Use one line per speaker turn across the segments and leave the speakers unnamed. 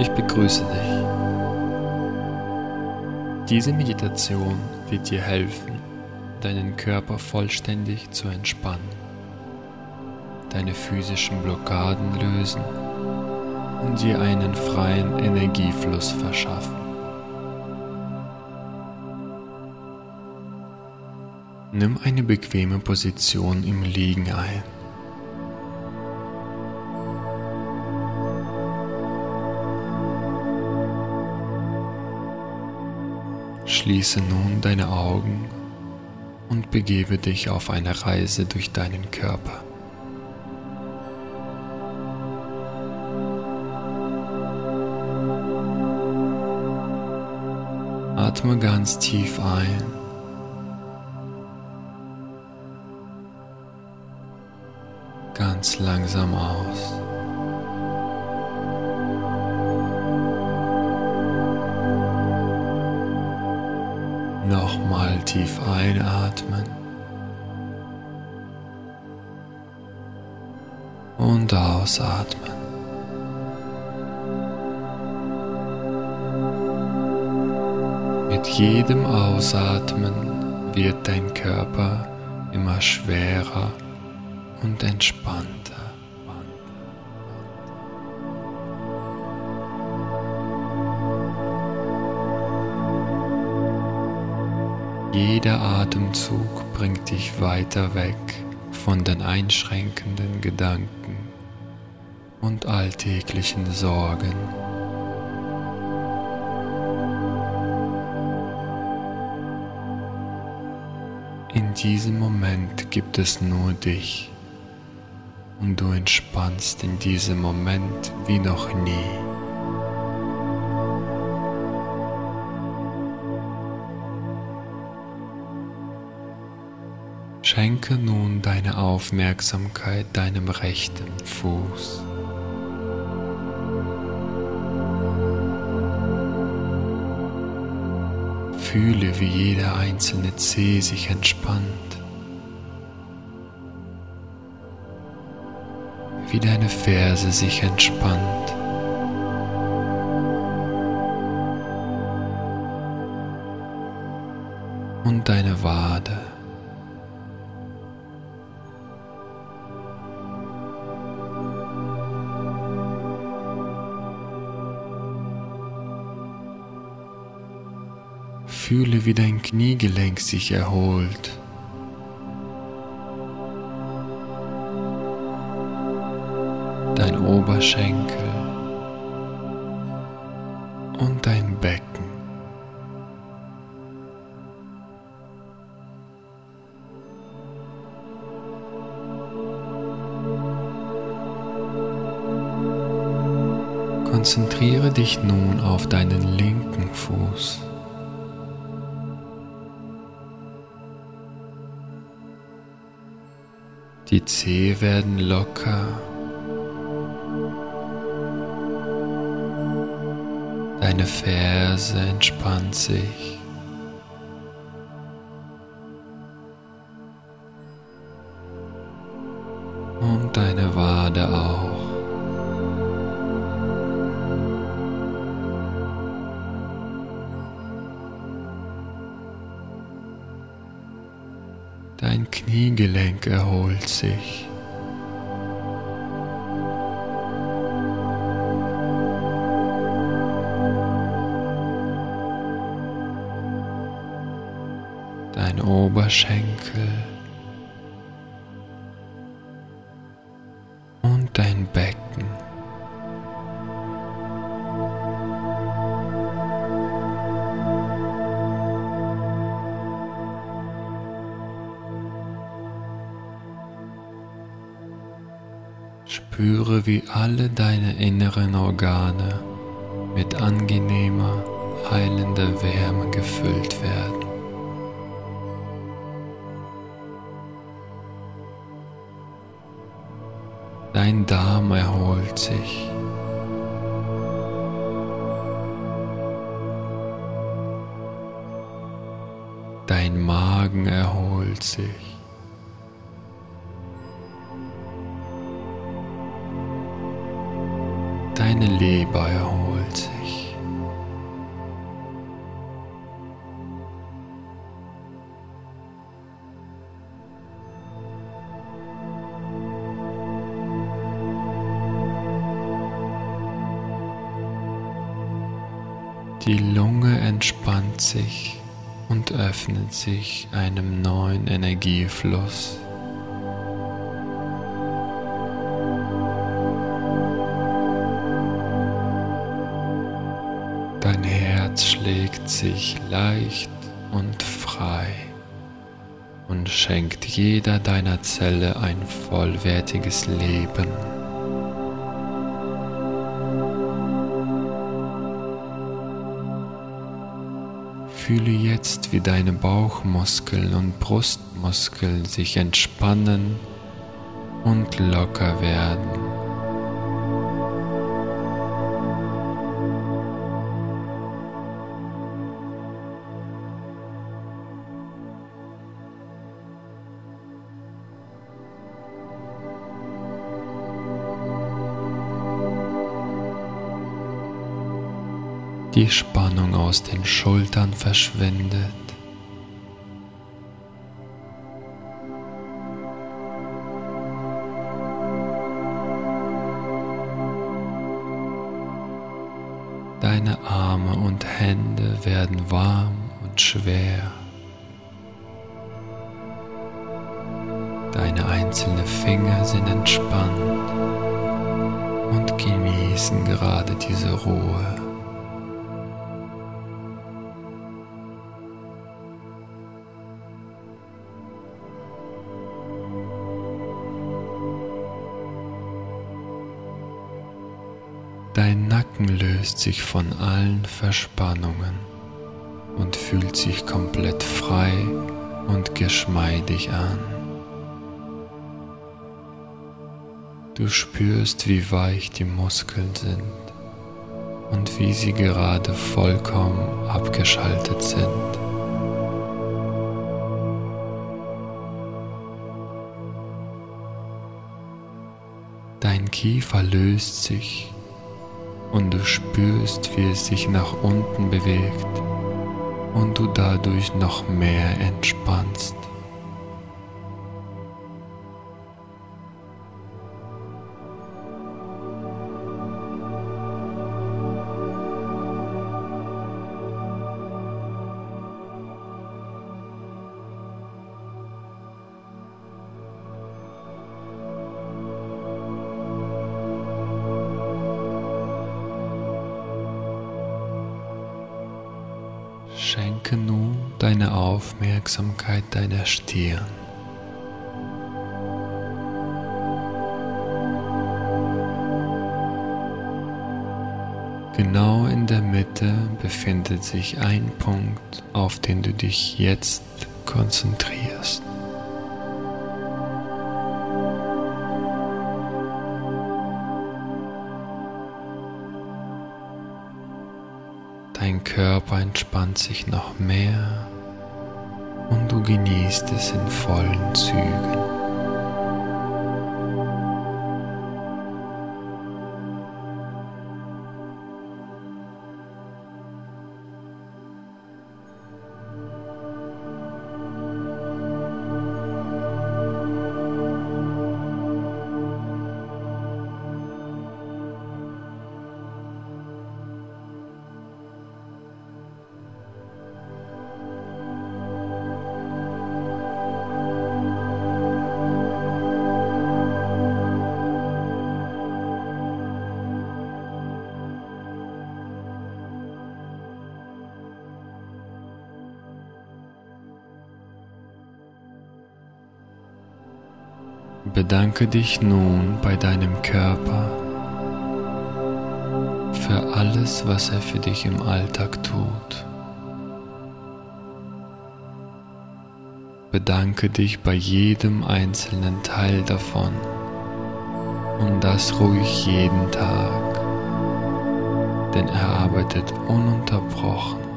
Ich begrüße dich. Diese Meditation wird dir helfen, deinen Körper vollständig zu entspannen, deine physischen Blockaden lösen und dir einen freien Energiefluss verschaffen. Nimm eine bequeme Position im Liegen ein. Schließe nun deine Augen und begebe dich auf eine Reise durch deinen Körper. Atme ganz tief ein. Ganz langsam aus. Nochmal tief einatmen. Und ausatmen. Mit jedem Ausatmen wird dein Körper immer schwerer und entspannter. Jeder Atemzug bringt dich weiter weg von den einschränkenden Gedanken und alltäglichen Sorgen. In diesem Moment gibt es nur dich und du entspannst in diesem Moment wie noch nie. Schenke nun deine Aufmerksamkeit deinem rechten Fuß. Fühle, wie jeder einzelne Zeh sich entspannt, wie deine Ferse sich entspannt. Und deine Wade. Fühle, wie dein Kniegelenk sich erholt. Dein Oberschenkel und dein Becken. Konzentriere dich nun auf deinen linken Fuß. Die Zehe werden locker. Deine Ferse entspannt sich. Und deine Wade auch. Dein Kniegelenk erholt sich. Dein Oberschenkel und dein Becken. Spüre, wie alle deine inneren Organe mit angenehmer, heilender Wärme gefüllt werden. Dein Darm erholt sich. Dein Magen erholt sich. Deine Leber erholt sich. Die Lunge entspannt sich und öffnet sich einem neuen Energiefluss. Herz schlägt sich leicht und frei und schenkt jeder deiner Zelle ein vollwertiges Leben. Fühle jetzt, wie deine Bauchmuskeln und Brustmuskeln sich entspannen und locker werden. Die Spannung aus den Schultern verschwindet. Deine Arme und Hände werden warm und schwer. Deine einzelnen Finger sind entspannt und genießen gerade diese Ruhe. Dein Nacken löst sich von allen Verspannungen und fühlt sich komplett frei und geschmeidig an. Du spürst, wie weich die Muskeln sind und wie sie gerade vollkommen abgeschaltet sind. Dein Kiefer löst sich und du spürst, wie es sich nach unten bewegt und du dadurch noch mehr entspannst. Schenke nun deine Aufmerksamkeit deiner Stirn. Genau in der Mitte befindet sich ein Punkt, auf den du dich jetzt konzentrierst. Körper entspannt sich noch mehr und du genießt es in vollen Zügen. Bedanke dich nun bei deinem Körper für alles, was er für dich im Alltag tut. Bedanke dich bei jedem einzelnen Teil davon und das ruhig jeden Tag, denn er arbeitet ununterbrochen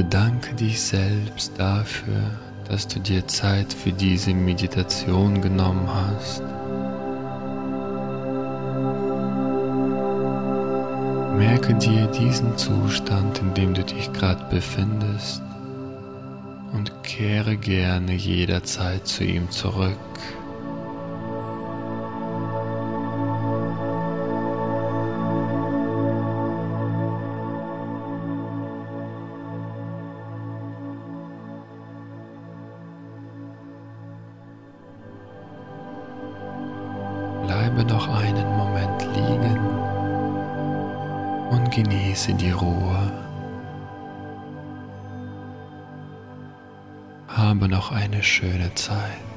Bedanke dich selbst dafür, dass du dir Zeit für diese Meditation genommen hast. Merke dir diesen Zustand, in dem du dich gerade befindest und kehre gerne jederzeit zu ihm zurück. Bleibe noch einen Moment liegen und genieße die Ruhe. Habe noch eine schöne Zeit.